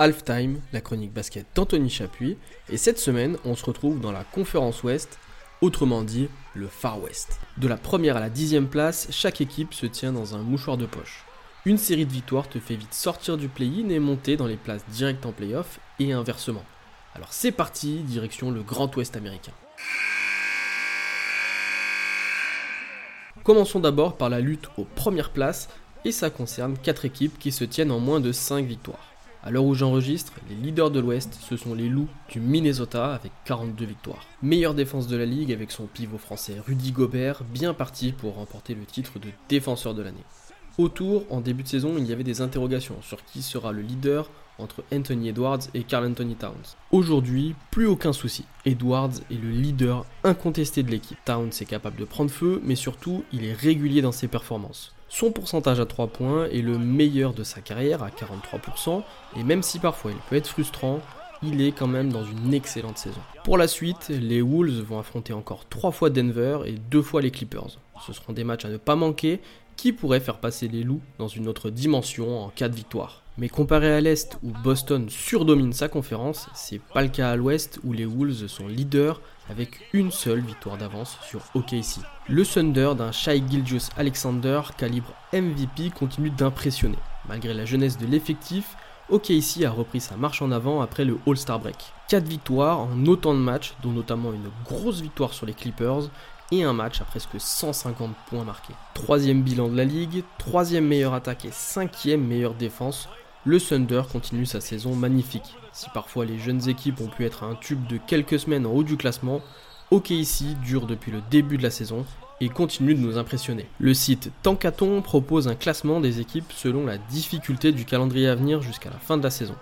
Halftime, la chronique basket d'Anthony Chapuis, et cette semaine, on se retrouve dans la conférence Ouest, autrement dit le Far West. De la première à la dixième place, chaque équipe se tient dans un mouchoir de poche. Une série de victoires te fait vite sortir du play-in et monter dans les places directes en playoff, et inversement. Alors c'est parti, direction le Grand Ouest américain. Commençons d'abord par la lutte aux premières places, et ça concerne 4 équipes qui se tiennent en moins de 5 victoires. À l'heure où j'enregistre, les leaders de l'Ouest, ce sont les Loups du Minnesota avec 42 victoires. Meilleure défense de la ligue avec son pivot français Rudy Gobert, bien parti pour remporter le titre de défenseur de l'année. Autour, en début de saison, il y avait des interrogations sur qui sera le leader entre Anthony Edwards et Carl Anthony Towns. Aujourd'hui, plus aucun souci. Edwards est le leader incontesté de l'équipe. Towns est capable de prendre feu, mais surtout, il est régulier dans ses performances. Son pourcentage à 3 points est le meilleur de sa carrière à 43%, et même si parfois il peut être frustrant, il est quand même dans une excellente saison. Pour la suite, les Wolves vont affronter encore 3 fois Denver et 2 fois les Clippers. Ce seront des matchs à ne pas manquer qui pourraient faire passer les loups dans une autre dimension en cas de victoire. Mais comparé à l'Est où Boston surdomine sa conférence, c'est pas le cas à l'Ouest où les Wolves sont leaders avec une seule victoire d'avance sur OKC. Le Thunder d'un Shai Gilgius Alexander calibre MVP continue d'impressionner. Malgré la jeunesse de l'effectif, OKC a repris sa marche en avant après le All-Star Break. 4 victoires en autant de matchs, dont notamment une grosse victoire sur les Clippers et un match à presque 150 points marqués. Troisième bilan de la ligue, troisième meilleure attaque et cinquième meilleure défense, le Thunder continue sa saison magnifique. Si parfois les jeunes équipes ont pu être un tube de quelques semaines en haut du classement, OKC dure depuis le début de la saison et continue de nous impressionner. Le site Tankaton propose un classement des équipes selon la difficulté du calendrier à venir jusqu'à la fin de la saison.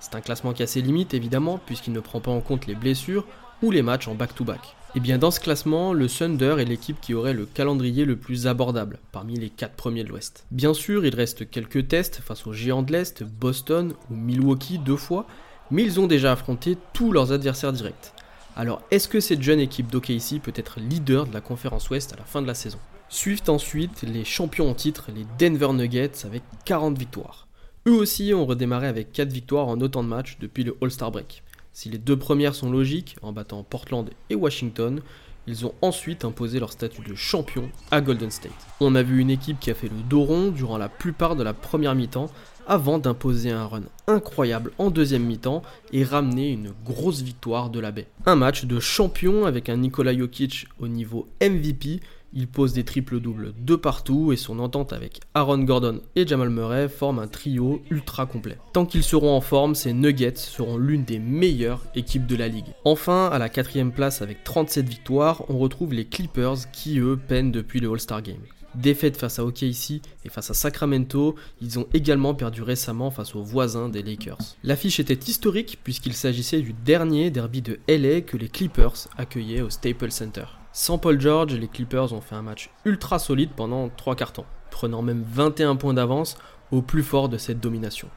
C'est un classement qui a ses limites évidemment puisqu'il ne prend pas en compte les blessures ou les matchs en back-to-back. Et eh bien dans ce classement, le Thunder est l'équipe qui aurait le calendrier le plus abordable parmi les 4 premiers de l'Ouest. Bien sûr, il reste quelques tests face aux géants de l'Est, Boston ou Milwaukee deux fois, mais ils ont déjà affronté tous leurs adversaires directs. Alors est-ce que cette jeune équipe d'OKC peut être leader de la conférence Ouest à la fin de la saison? Suivent ensuite les champions en titre, les Denver Nuggets, avec 40 victoires. Eux aussi ont redémarré avec 4 victoires en autant de matchs depuis le All-Star Break. Si les deux premières sont logiques, en battant Portland et Washington, ils ont ensuite imposé leur statut de champion à Golden State. On a vu une équipe qui a fait le dos rond durant la plupart de la première mi-temps avant d'imposer un run incroyable en deuxième mi-temps et ramener une grosse victoire de la baie. Un match de champion avec un Nikola Jokic au niveau MVP il pose des triples-doubles de partout et son entente avec Aaron Gordon et Jamal Murray forme un trio ultra complet. Tant qu'ils seront en forme, ces Nuggets seront l'une des meilleures équipes de la ligue. Enfin, à la quatrième place avec 37 victoires, on retrouve les Clippers qui eux peinent depuis le All-Star Game. Défaite face à OKC et face à Sacramento, ils ont également perdu récemment face aux voisins des Lakers. L'affiche était historique puisqu'il s'agissait du dernier derby de LA que les Clippers accueillaient au Staples Center. Sans Paul George, les Clippers ont fait un match ultra solide pendant 3 quarts temps, prenant même 21 points d'avance au plus fort de cette domination.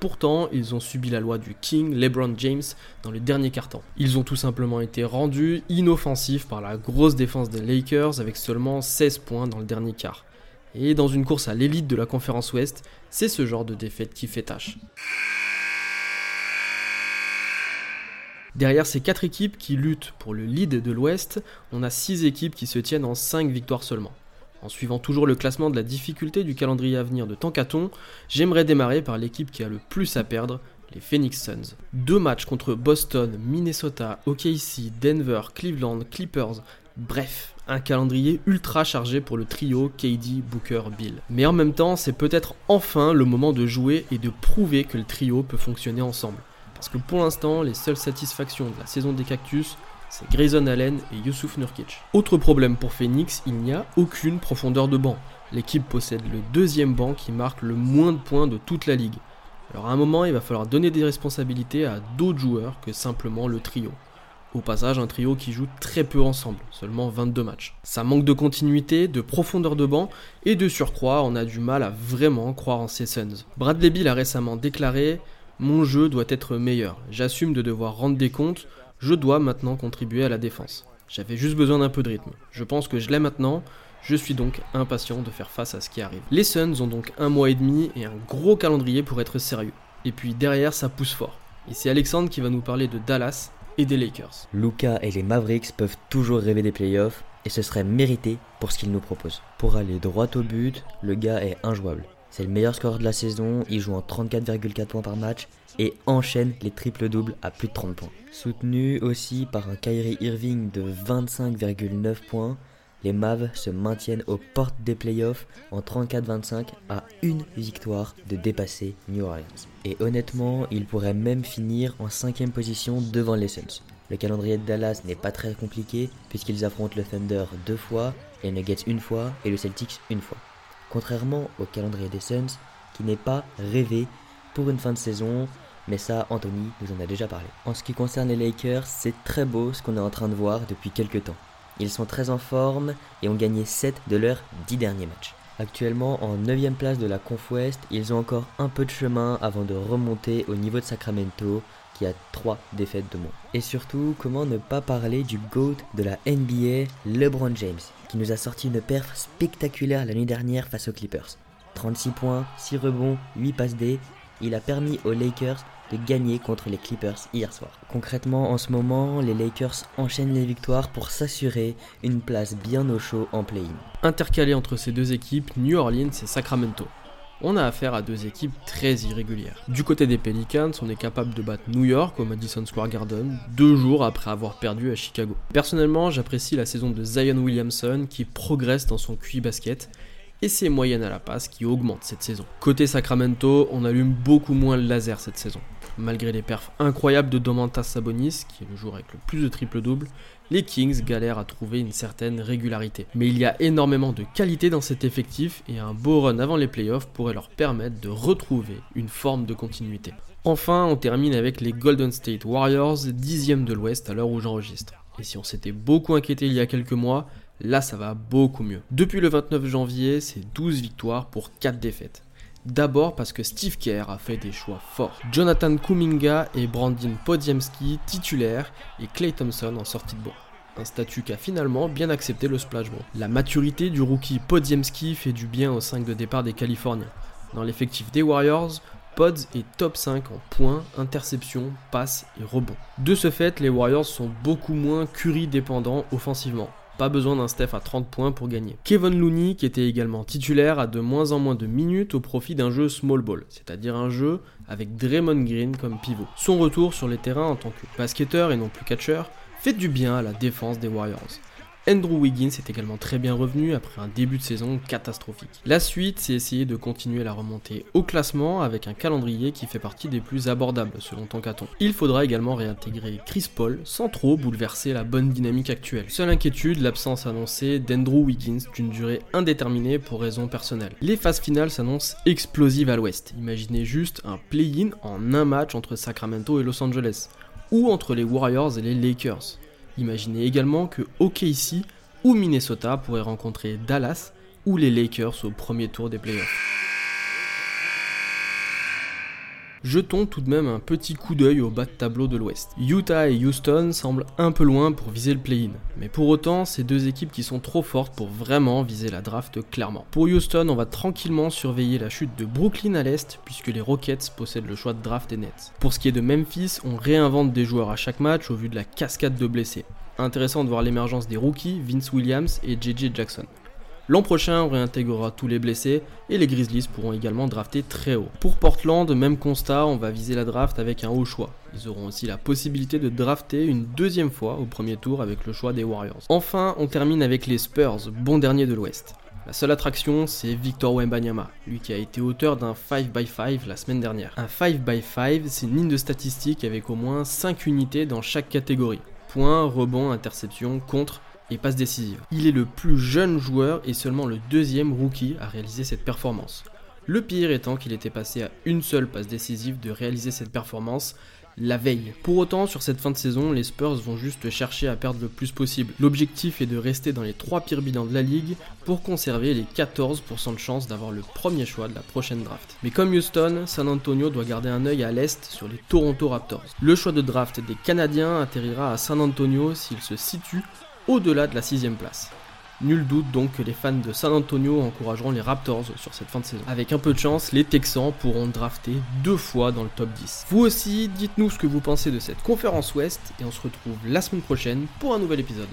Pourtant, ils ont subi la loi du King LeBron James dans le dernier quart-temps. Ils ont tout simplement été rendus inoffensifs par la grosse défense des Lakers avec seulement 16 points dans le dernier quart. Et dans une course à l'élite de la conférence Ouest, c'est ce genre de défaite qui fait tâche. Derrière ces 4 équipes qui luttent pour le lead de l'Ouest, on a 6 équipes qui se tiennent en 5 victoires seulement. En suivant toujours le classement de la difficulté du calendrier à venir de Tankaton, j'aimerais démarrer par l'équipe qui a le plus à perdre, les Phoenix Suns. Deux matchs contre Boston, Minnesota, OKC, Denver, Cleveland, Clippers, bref, un calendrier ultra chargé pour le trio KD, Booker, Bill. Mais en même temps, c'est peut-être enfin le moment de jouer et de prouver que le trio peut fonctionner ensemble. Parce que pour l'instant, les seules satisfactions de la saison des Cactus, c'est Grayson Allen et Yusuf Nurkic. Autre problème pour Phoenix, il n'y a aucune profondeur de banc. L'équipe possède le deuxième banc qui marque le moins de points de toute la ligue. Alors à un moment, il va falloir donner des responsabilités à d'autres joueurs que simplement le trio. Au passage, un trio qui joue très peu ensemble, seulement 22 matchs. Ça manque de continuité, de profondeur de banc, et de surcroît, on a du mal à vraiment croire en ces Suns. Bradley Bill a récemment déclaré mon jeu doit être meilleur. J'assume de devoir rendre des comptes. Je dois maintenant contribuer à la défense. J'avais juste besoin d'un peu de rythme. Je pense que je l'ai maintenant. Je suis donc impatient de faire face à ce qui arrive. Les Suns ont donc un mois et demi et un gros calendrier pour être sérieux. Et puis derrière, ça pousse fort. Et c'est Alexandre qui va nous parler de Dallas et des Lakers. Luca et les Mavericks peuvent toujours rêver des playoffs et ce serait mérité pour ce qu'ils nous proposent. Pour aller droit au but, le gars est injouable. C'est le meilleur score de la saison, il joue en 34,4 points par match et enchaîne les triples-doubles à plus de 30 points. Soutenu aussi par un Kyrie Irving de 25,9 points, les Mavs se maintiennent aux portes des playoffs en 34-25 à une victoire de dépasser New Orleans. Et honnêtement, ils pourraient même finir en cinquième position devant les Suns. Le calendrier de Dallas n'est pas très compliqué puisqu'ils affrontent le Thunder deux fois, les Nuggets une fois et le Celtics une fois. Contrairement au calendrier des Suns qui n'est pas rêvé pour une fin de saison, mais ça Anthony nous en a déjà parlé. En ce qui concerne les Lakers, c'est très beau ce qu'on est en train de voir depuis quelques temps. Ils sont très en forme et ont gagné 7 de leurs 10 derniers matchs. Actuellement en 9ème place de la Conf West, ils ont encore un peu de chemin avant de remonter au niveau de Sacramento qui a 3 défaites de moins. Et surtout, comment ne pas parler du GOAT de la NBA, LeBron James, qui nous a sorti une perf spectaculaire la nuit dernière face aux Clippers. 36 points, 6 rebonds, 8 passes D, il a permis aux Lakers de gagner contre les Clippers hier soir. Concrètement, en ce moment, les Lakers enchaînent les victoires pour s'assurer une place bien au chaud en play-in. Intercalé entre ces deux équipes, New Orleans et Sacramento. On a affaire à deux équipes très irrégulières. Du côté des Pelicans, on est capable de battre New York au Madison Square Garden deux jours après avoir perdu à Chicago. Personnellement, j'apprécie la saison de Zion Williamson qui progresse dans son QI basket et ses moyennes à la passe qui augmentent cette saison. Côté Sacramento, on allume beaucoup moins le laser cette saison. Malgré les perfs incroyables de Domantas Sabonis, qui est le joueur avec le plus de triple-double, les Kings galèrent à trouver une certaine régularité. Mais il y a énormément de qualité dans cet effectif et un beau run avant les playoffs pourrait leur permettre de retrouver une forme de continuité. Enfin, on termine avec les Golden State Warriors, dixième de l'Ouest à l'heure où j'enregistre. Et si on s'était beaucoup inquiété il y a quelques mois, là ça va beaucoup mieux. Depuis le 29 janvier, c'est 12 victoires pour 4 défaites. D'abord parce que Steve Kerr a fait des choix forts. Jonathan Kuminga et Brandon Podziemski titulaires et Clay Thompson en sortie de banc. Un statut qu'a finalement bien accepté le Splash. La maturité du rookie Podziemski fait du bien au 5 de départ des Californiens. Dans l'effectif des Warriors, Pods est top 5 en points, interceptions, passes et rebonds. De ce fait, les Warriors sont beaucoup moins Curry dépendants offensivement. Pas besoin d'un Steph à 30 points pour gagner. Kevin Looney, qui était également titulaire, a de moins en moins de minutes au profit d'un jeu small ball, c'est-à-dire un jeu avec Draymond Green comme pivot. Son retour sur les terrains en tant que basketteur et non plus catcheur fait du bien à la défense des Warriors. Andrew Wiggins est également très bien revenu après un début de saison catastrophique. La suite, c'est essayer de continuer la remontée au classement avec un calendrier qui fait partie des plus abordables selon Tankaton. Il faudra également réintégrer Chris Paul sans trop bouleverser la bonne dynamique actuelle. Seule inquiétude, l'absence annoncée d'Andrew Wiggins d'une durée indéterminée pour raisons personnelles. Les phases finales s'annoncent explosives à l'ouest. Imaginez juste un play-in en un match entre Sacramento et Los Angeles, ou entre les Warriors et les Lakers. Imaginez également que OKC ou Minnesota pourraient rencontrer Dallas ou les Lakers au premier tour des playoffs. Jetons tout de même un petit coup d'œil au bas de tableau de l'Ouest. Utah et Houston semblent un peu loin pour viser le play-in, mais pour autant, c'est deux équipes qui sont trop fortes pour vraiment viser la draft clairement. Pour Houston, on va tranquillement surveiller la chute de Brooklyn à l'Est, puisque les Rockets possèdent le choix de draft des Nets. Pour ce qui est de Memphis, on réinvente des joueurs à chaque match au vu de la cascade de blessés. Intéressant de voir l'émergence des rookies, Vince Williams et JJ Jackson. L'an prochain, on réintégrera tous les blessés et les Grizzlies pourront également drafter très haut. Pour Portland, même constat, on va viser la draft avec un haut choix. Ils auront aussi la possibilité de drafter une deuxième fois au premier tour avec le choix des Warriors. Enfin, on termine avec les Spurs, bon dernier de l'Ouest. La seule attraction, c'est Victor Wembanyama, lui qui a été auteur d'un 5x5 la semaine dernière. Un 5x5, c'est une ligne de statistiques avec au moins 5 unités dans chaque catégorie. Points, rebonds, interceptions, contre et passe décisive. Il est le plus jeune joueur et seulement le deuxième rookie à réaliser cette performance. Le pire étant qu'il était passé à une seule passe décisive de réaliser cette performance la veille. Pour autant, sur cette fin de saison, les Spurs vont juste chercher à perdre le plus possible. L'objectif est de rester dans les trois pires bilans de la ligue pour conserver les 14% de chance d'avoir le premier choix de la prochaine draft. Mais comme Houston, San Antonio doit garder un œil à l'est sur les Toronto Raptors. Le choix de draft des Canadiens atterrira à San Antonio s'il se situe au-delà de la sixième place. Nul doute donc que les fans de San Antonio encourageront les Raptors sur cette fin de saison. Avec un peu de chance, les Texans pourront drafter deux fois dans le top 10. Vous aussi, dites-nous ce que vous pensez de cette conférence Ouest et on se retrouve la semaine prochaine pour un nouvel épisode.